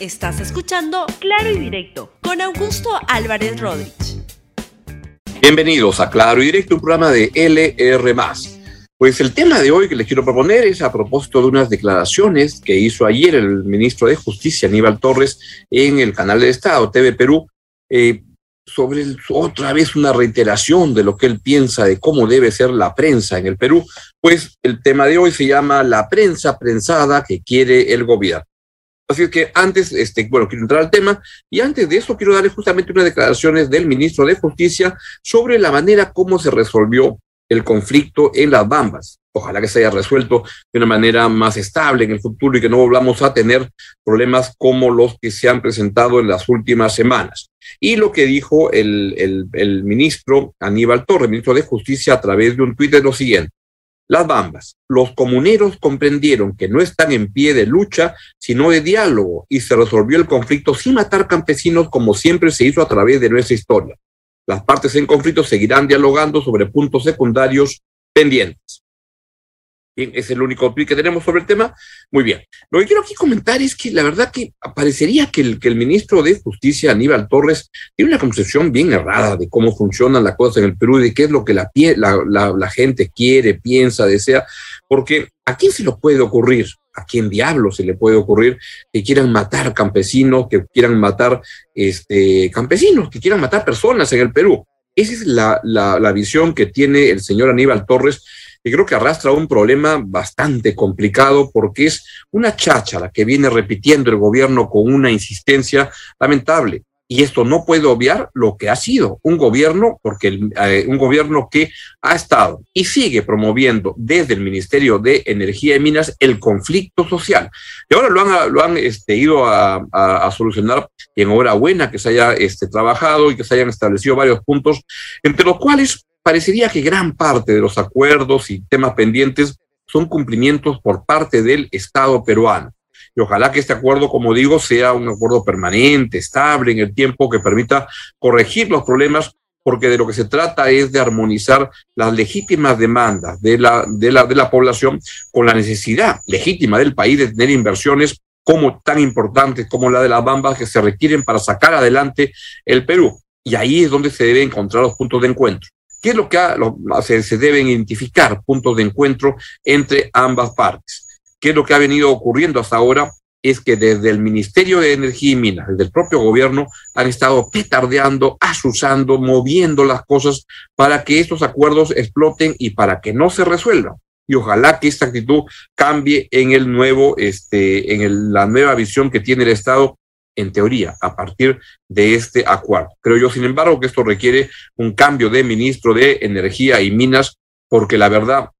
Estás escuchando Claro y Directo con Augusto Álvarez Rodríguez. Bienvenidos a Claro y Directo, un programa de LR. Pues el tema de hoy que les quiero proponer es a propósito de unas declaraciones que hizo ayer el ministro de Justicia, Aníbal Torres, en el canal de Estado, TV Perú, eh, sobre otra vez una reiteración de lo que él piensa de cómo debe ser la prensa en el Perú. Pues el tema de hoy se llama La prensa prensada que quiere el gobierno. Así es que antes, este, bueno, quiero entrar al tema y antes de eso quiero darle justamente unas declaraciones del ministro de Justicia sobre la manera como se resolvió el conflicto en las Bambas. Ojalá que se haya resuelto de una manera más estable en el futuro y que no volvamos a tener problemas como los que se han presentado en las últimas semanas. Y lo que dijo el, el, el ministro Aníbal Torres, ministro de Justicia, a través de un tuit es lo siguiente. Las Bambas. Los comuneros comprendieron que no están en pie de lucha, sino de diálogo, y se resolvió el conflicto sin matar campesinos como siempre se hizo a través de nuestra historia. Las partes en conflicto seguirán dialogando sobre puntos secundarios pendientes. Es el único tweet que tenemos sobre el tema. Muy bien. Lo que quiero aquí comentar es que la verdad que parecería que el, que el ministro de Justicia, Aníbal Torres, tiene una concepción bien errada de cómo funcionan las cosas en el Perú, de qué es lo que la, la, la, gente quiere, piensa, desea, porque ¿a quién se le puede ocurrir? ¿A quién diablo se le puede ocurrir que quieran matar campesinos, que quieran matar este, campesinos, que quieran matar personas en el Perú? Esa es la, la visión que tiene el señor Aníbal Torres y creo que arrastra un problema bastante complicado porque es una cháchara que viene repitiendo el gobierno con una insistencia lamentable. Y esto no puede obviar lo que ha sido un gobierno, porque el, eh, un gobierno que ha estado y sigue promoviendo desde el Ministerio de Energía y Minas el conflicto social. Y ahora lo han, lo han este, ido a, a, a solucionar y que se haya este, trabajado y que se hayan establecido varios puntos, entre los cuales parecería que gran parte de los acuerdos y temas pendientes son cumplimientos por parte del Estado peruano. Y ojalá que este acuerdo, como digo, sea un acuerdo permanente, estable en el tiempo, que permita corregir los problemas, porque de lo que se trata es de armonizar las legítimas demandas de la, de la, de la población con la necesidad legítima del país de tener inversiones como tan importantes como la de las bambas que se requieren para sacar adelante el Perú. Y ahí es donde se deben encontrar los puntos de encuentro. ¿Qué es lo que ha, se, deben identificar puntos de encuentro entre ambas partes? ¿Qué es lo que ha venido ocurriendo hasta ahora? Es que desde el Ministerio de Energía y Minas, desde el propio gobierno, han estado petardeando, asusando, moviendo las cosas para que estos acuerdos exploten y para que no se resuelvan. Y ojalá que esta actitud cambie en el nuevo, este, en la nueva visión que tiene el Estado en teoría, a partir de este acuerdo. Creo yo, sin embargo, que esto requiere un cambio de ministro de Energía y Minas, porque la verdad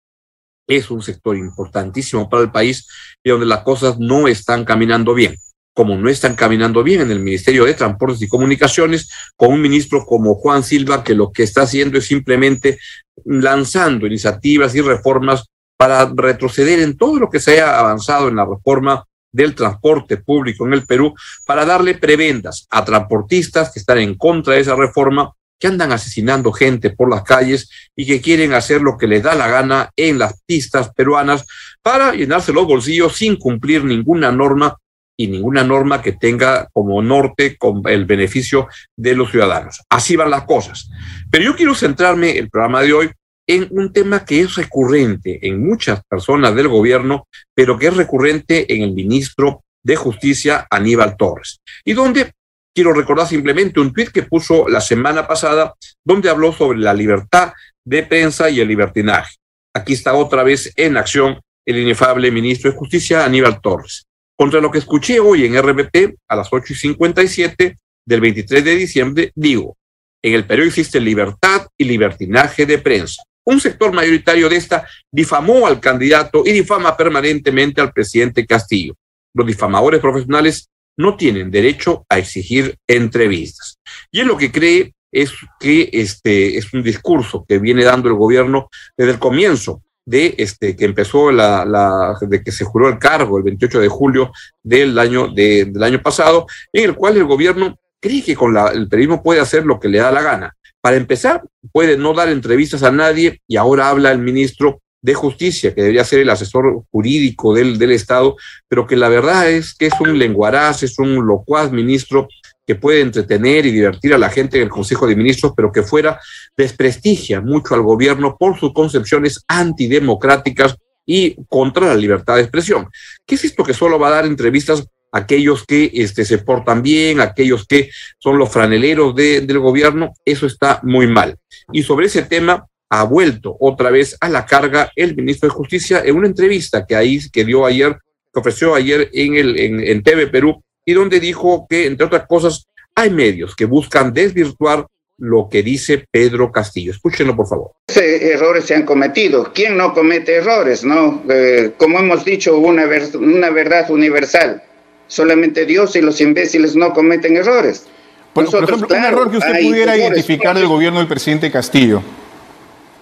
es un sector importantísimo para el país y donde las cosas no están caminando bien. Como no están caminando bien en el Ministerio de Transportes y Comunicaciones, con un ministro como Juan Silva, que lo que está haciendo es simplemente lanzando iniciativas y reformas para retroceder en todo lo que se haya avanzado en la reforma del transporte público en el Perú para darle prebendas a transportistas que están en contra de esa reforma, que andan asesinando gente por las calles y que quieren hacer lo que les da la gana en las pistas peruanas para llenarse los bolsillos sin cumplir ninguna norma y ninguna norma que tenga como norte con el beneficio de los ciudadanos. Así van las cosas. Pero yo quiero centrarme el programa de hoy en un tema que es recurrente en muchas personas del gobierno, pero que es recurrente en el ministro de Justicia, Aníbal Torres, y donde quiero recordar simplemente un tuit que puso la semana pasada, donde habló sobre la libertad de prensa y el libertinaje. Aquí está otra vez en acción el inefable ministro de Justicia, Aníbal Torres. Contra lo que escuché hoy en RBP a las 8 y 57 del 23 de diciembre, digo, en el Perú existe libertad y libertinaje de prensa un sector mayoritario de esta difamó al candidato y difama permanentemente al presidente Castillo. Los difamadores profesionales no tienen derecho a exigir entrevistas. Y él lo que cree es que este es un discurso que viene dando el gobierno desde el comienzo de este que empezó la, la de que se juró el cargo el 28 de julio del año de, del año pasado, en el cual el gobierno cree que con la, el periodismo puede hacer lo que le da la gana. Para empezar, puede no dar entrevistas a nadie y ahora habla el ministro de Justicia, que debería ser el asesor jurídico del, del Estado, pero que la verdad es que es un lenguaraz, es un locuaz ministro que puede entretener y divertir a la gente en el Consejo de Ministros, pero que fuera desprestigia mucho al gobierno por sus concepciones antidemocráticas y contra la libertad de expresión. ¿Qué es esto que solo va a dar entrevistas aquellos que este, se portan bien, aquellos que son los franeleros del gobierno? Eso está muy mal. Y sobre ese tema, ha vuelto otra vez a la carga el ministro de Justicia en una entrevista que ahí que dio ayer, que ofreció ayer en el en, TV Perú y donde dijo que entre otras cosas hay medios que buscan desvirtuar lo que dice Pedro Castillo. Escúchenlo, por favor. Errores se han cometido. ¿Quién no comete errores? No, eh, como hemos dicho, una, una verdad universal. Solamente Dios y los imbéciles no cometen errores. Bueno, Nosotros, por ejemplo, un error que usted pudiera identificar del gobierno del presidente Castillo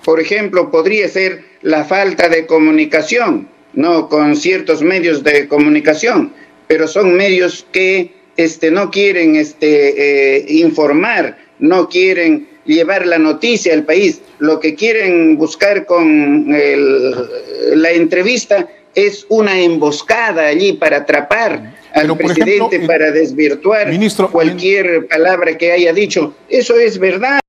por ejemplo, podría ser la falta de comunicación, ¿no? Con ciertos medios de comunicación, pero son medios que este, no quieren este, eh, informar, no quieren llevar la noticia al país. Lo que quieren buscar con la entrevista es una emboscada allí para atrapar al presidente, para desvirtuar cualquier palabra que haya dicho. Eso es verdad.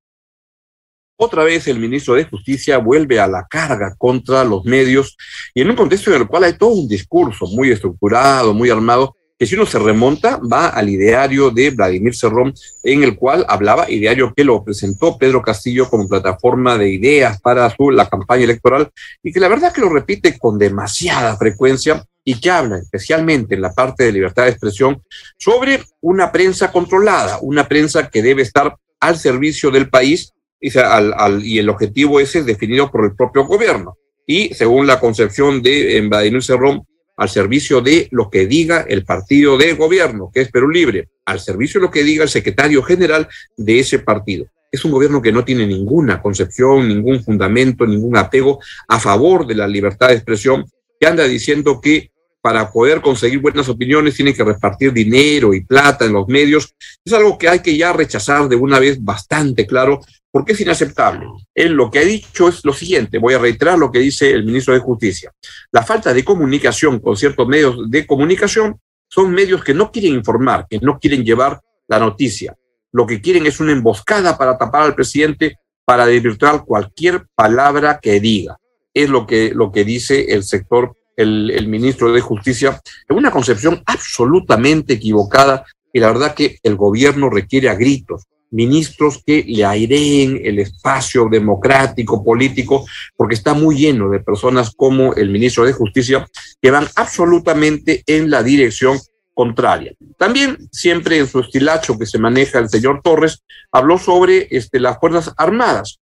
Otra vez el ministro de Justicia vuelve a la carga contra los medios y en un contexto en el cual hay todo un discurso muy estructurado, muy armado, que si uno se remonta va al ideario de Vladimir Cerrón, en el cual hablaba, ideario que lo presentó Pedro Castillo como plataforma de ideas para su, la campaña electoral, y que la verdad que lo repite con demasiada frecuencia y que habla especialmente en la parte de libertad de expresión sobre una prensa controlada, una prensa que debe estar al servicio del país y, al, al, y el objetivo ese es definido por el propio gobierno. Y según la concepción de Vladimir Cerrón, al servicio de lo que diga el partido de gobierno, que es Perú Libre, al servicio de lo que diga el secretario general de ese partido. Es un gobierno que no tiene ninguna concepción, ningún fundamento, ningún apego a favor de la libertad de expresión, que anda diciendo que para poder conseguir buenas opiniones tiene que repartir dinero y plata en los medios. Es algo que hay que ya rechazar de una vez bastante claro, porque es inaceptable. Él lo que ha dicho es lo siguiente, voy a reiterar lo que dice el ministro de Justicia. La falta de comunicación con ciertos medios de comunicación son medios que no quieren informar, que no quieren llevar la noticia. Lo que quieren es una emboscada para tapar al presidente, para desvirtuar cualquier palabra que diga. Es lo que, lo que dice el sector, el, ministro de Justicia, en una concepción absolutamente equivocada y la verdad que el gobierno requiere a gritos ministros que le aireen el espacio democrático, político, porque está muy lleno de personas como el ministro de Justicia que van absolutamente en la dirección contraria. También, siempre en su estilacho que se maneja el señor Torres, habló sobre este, las Fuerzas Armadas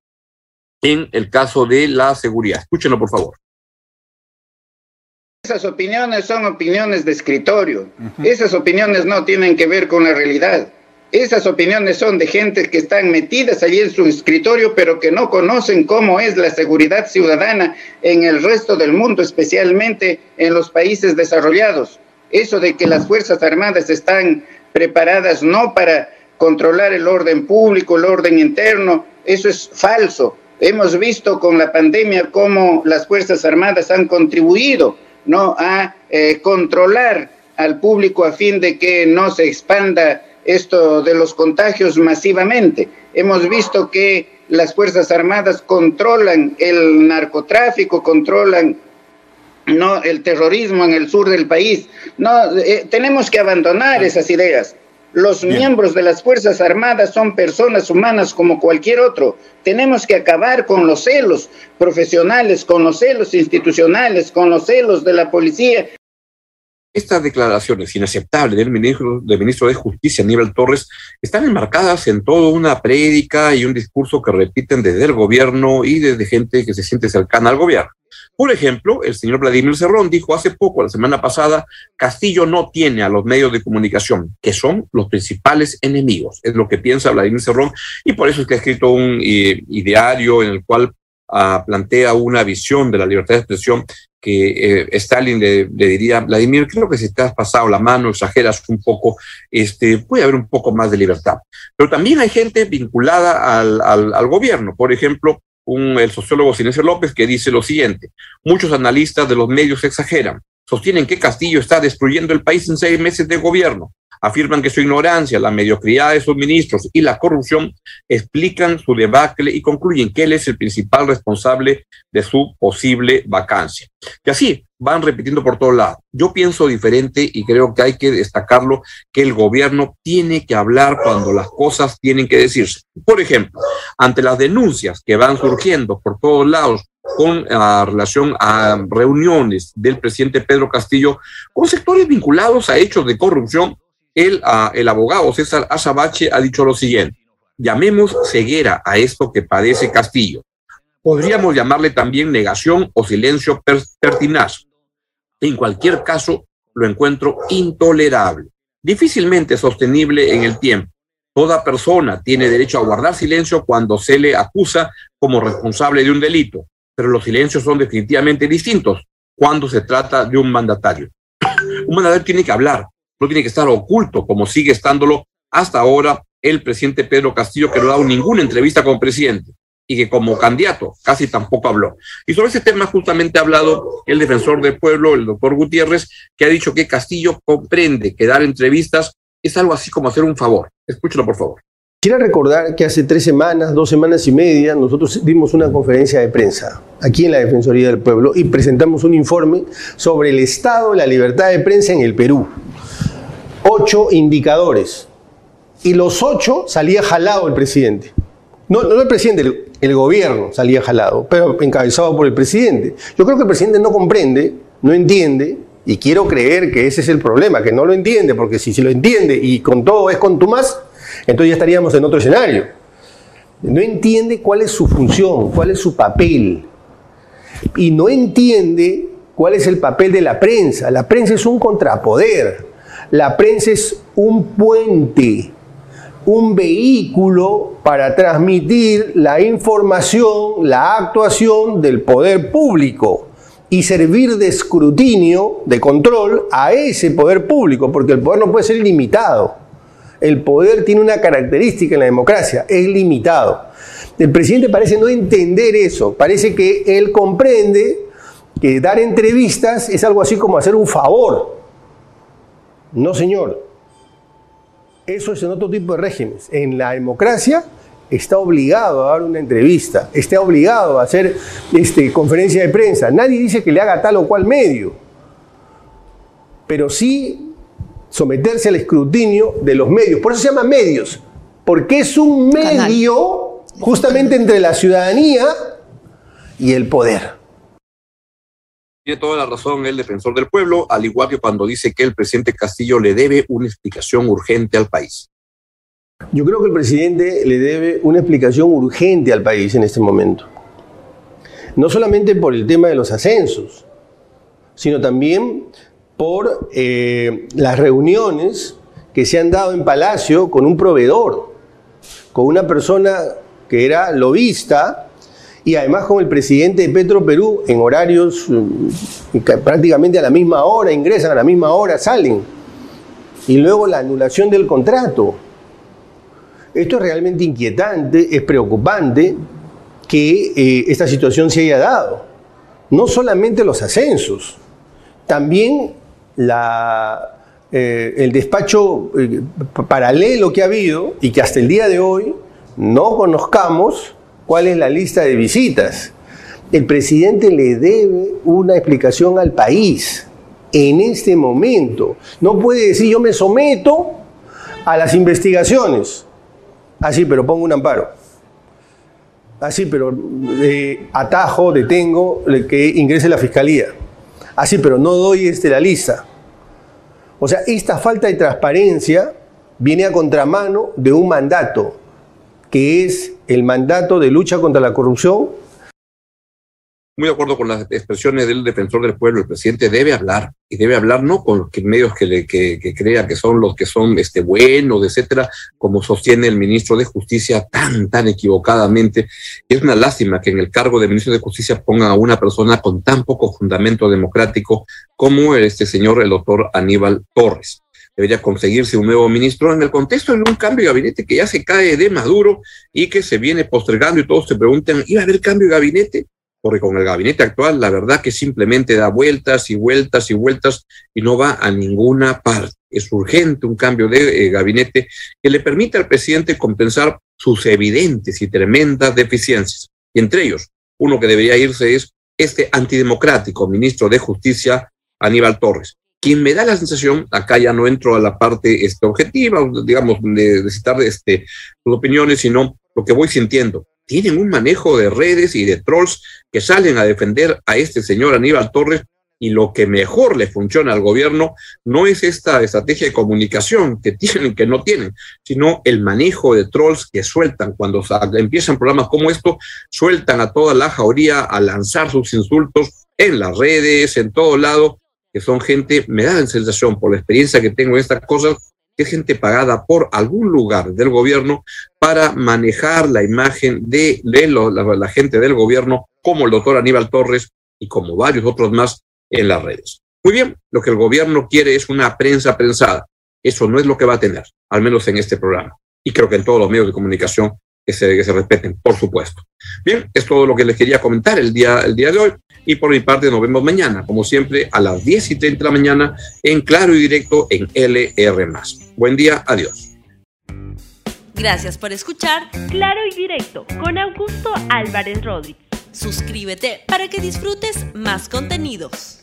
en el caso de la seguridad. Escúchenlo, por favor. Esas opiniones son opiniones de escritorio. Esas opiniones no tienen que ver con la realidad. Esas opiniones son de gente que están metidas allí en su escritorio, pero que no conocen cómo es la seguridad ciudadana en el resto del mundo, especialmente en los países desarrollados. Eso de que las Fuerzas Armadas están preparadas no para controlar el orden público, el orden interno, eso es falso. Hemos visto con la pandemia cómo las Fuerzas Armadas han contribuido ¿no? a eh, controlar al público a fin de que no se expanda esto de los contagios masivamente. Hemos visto que las Fuerzas Armadas controlan el narcotráfico, controlan no el terrorismo en el sur del país. No, eh, tenemos que abandonar ah. esas ideas. Los miembros de las Fuerzas Armadas son personas humanas como cualquier otro. Tenemos que acabar con los celos profesionales, con los celos institucionales, con los celos de la policía. Estas declaraciones inaceptables del ministro, del ministro de Justicia, Aníbal Torres, están enmarcadas en toda una prédica y un discurso que repiten desde el gobierno y desde gente que se siente cercana al gobierno. Por ejemplo, el señor Vladimir Cerrón dijo hace poco, la semana pasada, Castillo no tiene a los medios de comunicación, que son los principales enemigos. Es lo que piensa Vladimir Cerrón y por eso es que ha escrito un eh, ideario en el cual ah, plantea una visión de la libertad de expresión que eh, Stalin le, diría, Vladimir, creo que si te has pasado la mano, exageras un poco, este, puede haber un poco más de libertad. Pero también hay gente vinculada al, al, al gobierno, por ejemplo, un, el sociólogo Sinesio López, que dice lo siguiente, muchos analistas de los medios exageran, sostienen que Castillo está destruyendo el país en seis meses de gobierno, afirman que su ignorancia, la mediocridad de sus ministros y la corrupción explican su debacle y concluyen que él es el principal responsable de su posible vacancia. Y así van repitiendo por todos lados. Yo pienso diferente y creo que hay que destacarlo, que el gobierno tiene que hablar cuando las cosas tienen que decirse. Por ejemplo, ante las denuncias que van surgiendo por todos lados con ah, relación a reuniones del presidente Pedro Castillo con sectores vinculados a hechos de corrupción, el, ah, el abogado César Azabache ha dicho lo siguiente, llamemos ceguera a esto que padece Castillo. Podríamos llamarle también negación o silencio pertinaz. En cualquier caso, lo encuentro intolerable, difícilmente sostenible en el tiempo. Toda persona tiene derecho a guardar silencio cuando se le acusa como responsable de un delito, pero los silencios son definitivamente distintos cuando se trata de un mandatario. Un mandatario tiene que hablar, no tiene que estar oculto como sigue estándolo hasta ahora el presidente Pedro Castillo, que no ha dado ninguna entrevista como presidente y que como candidato casi tampoco habló. Y sobre ese tema justamente ha hablado el defensor del pueblo, el doctor Gutiérrez, que ha dicho que Castillo comprende que dar entrevistas es algo así como hacer un favor. Escúchelo, por favor. Quiero recordar que hace tres semanas, dos semanas y media, nosotros dimos una conferencia de prensa aquí en la Defensoría del Pueblo y presentamos un informe sobre el estado de la libertad de prensa en el Perú ocho indicadores. Y los ocho salía jalado el presidente. No, no el presidente, el, gobierno salía jalado, pero encabezado por el presidente. Yo creo que el presidente no comprende, no entiende, y quiero creer que ese es el problema, que no lo entiende, porque si, si lo entiende y con todo es con más, entonces ya estaríamos en otro escenario. No entiende cuál es su función, cuál es su papel. Y no entiende cuál es el papel de la prensa. La prensa es un contrapoder. La prensa es un puente, un vehículo para transmitir la información, la actuación del poder público y servir de escrutinio, de control a ese poder público, porque el poder no puede ser ilimitado. El poder tiene una característica en la democracia, es limitado. El presidente parece no entender eso, parece que él comprende que dar entrevistas es algo así como hacer un favor no, señor. Eso es en otro tipo de regímenes. En la democracia está obligado a dar una entrevista, está obligado a hacer este, conferencia de prensa. Nadie dice que le haga tal o cual medio, pero sí someterse al escrutinio de los medios. Por eso se llama medios, porque es un medio justamente entre la ciudadanía y el poder. Tiene toda la razón el defensor del pueblo, al igual que cuando dice que el presidente Castillo le debe una explicación urgente al país. Yo creo que el presidente le debe una explicación urgente al país en este momento. No solamente por el tema de los ascensos, sino también por eh, las reuniones que se han dado en Palacio con un proveedor, con una persona que era lobista y además con el presidente de Petro Perú en horarios mm, prácticamente a la misma hora, ingresan a la misma hora, salen. Y luego la anulación del contrato. Esto es realmente inquietante, es preocupante que eh, esta situación se haya dado. No solamente los ascensos, también la, eh, el despacho eh, paralelo que ha habido y que hasta el día de hoy no conozcamos cuál es la lista de visitas. El presidente le debe una explicación al país en este momento. No puede decir yo me someto a las investigaciones. Así, pero pongo un amparo. Así, pero eh, atajo, detengo que ingrese la fiscalía. Así, pero no doy este, la lista. O sea, esta falta de transparencia viene a contramano de un mandato que es el mandato de lucha contra la corrupción. Muy de acuerdo con las expresiones del defensor del pueblo, el presidente debe hablar y debe hablar no con los medios que, le, que, crea que son los que son este, buenos, etcétera, como sostiene el ministro de Justicia tan, tan equivocadamente. Y es una lástima que en el cargo de ministro de Justicia ponga a una persona con tan poco fundamento democrático como este señor, el doctor Aníbal Torres. Debería conseguirse un nuevo ministro en el contexto de un cambio de gabinete que ya se cae de Maduro y que se viene postergando y todos se preguntan, ¿iba a haber cambio de gabinete? Porque con el gabinete actual, la verdad que simplemente da vueltas y vueltas y vueltas y no va a ninguna parte. Es urgente un cambio de eh, gabinete que le permita al presidente compensar sus evidentes y tremendas deficiencias. Y entre ellos, uno que debería irse es este antidemocrático ministro de Justicia, Aníbal Torres, quien me da la sensación, acá ya no entro a la parte este, objetiva, digamos, de, citar este, sus opiniones, sino lo que voy sintiendo. Tienen un manejo de redes y de trolls que salen a defender a este señor Aníbal Torres y lo que mejor le funciona al gobierno no es esta estrategia de comunicación que tienen, que no tienen, sino el manejo de trolls que sueltan cuando empiezan programas como esto, sueltan a toda la jauría a lanzar sus insultos en las redes, en todo lado, que son gente, me da la sensación por la experiencia que tengo en estas cosas, que es gente pagada por algún lugar del gobierno para manejar la imagen de, la gente del gobierno, como el doctor Aníbal Torres y como varios otros más en las redes. Muy bien, lo que el gobierno quiere es una prensa prensada. Eso no es lo que va a tener, al menos en este programa. Y creo que en todos los medios de comunicación que se, que se respeten, por supuesto. Bien, es todo lo que les quería comentar el día, el día de hoy. Y por mi parte, nos vemos mañana, como siempre, a las 10 y 30 de la mañana en Claro y Directo en LR. Buen día, adiós. Gracias por escuchar Claro y Directo con Augusto Álvarez Rodríguez. Suscríbete para que disfrutes más contenidos.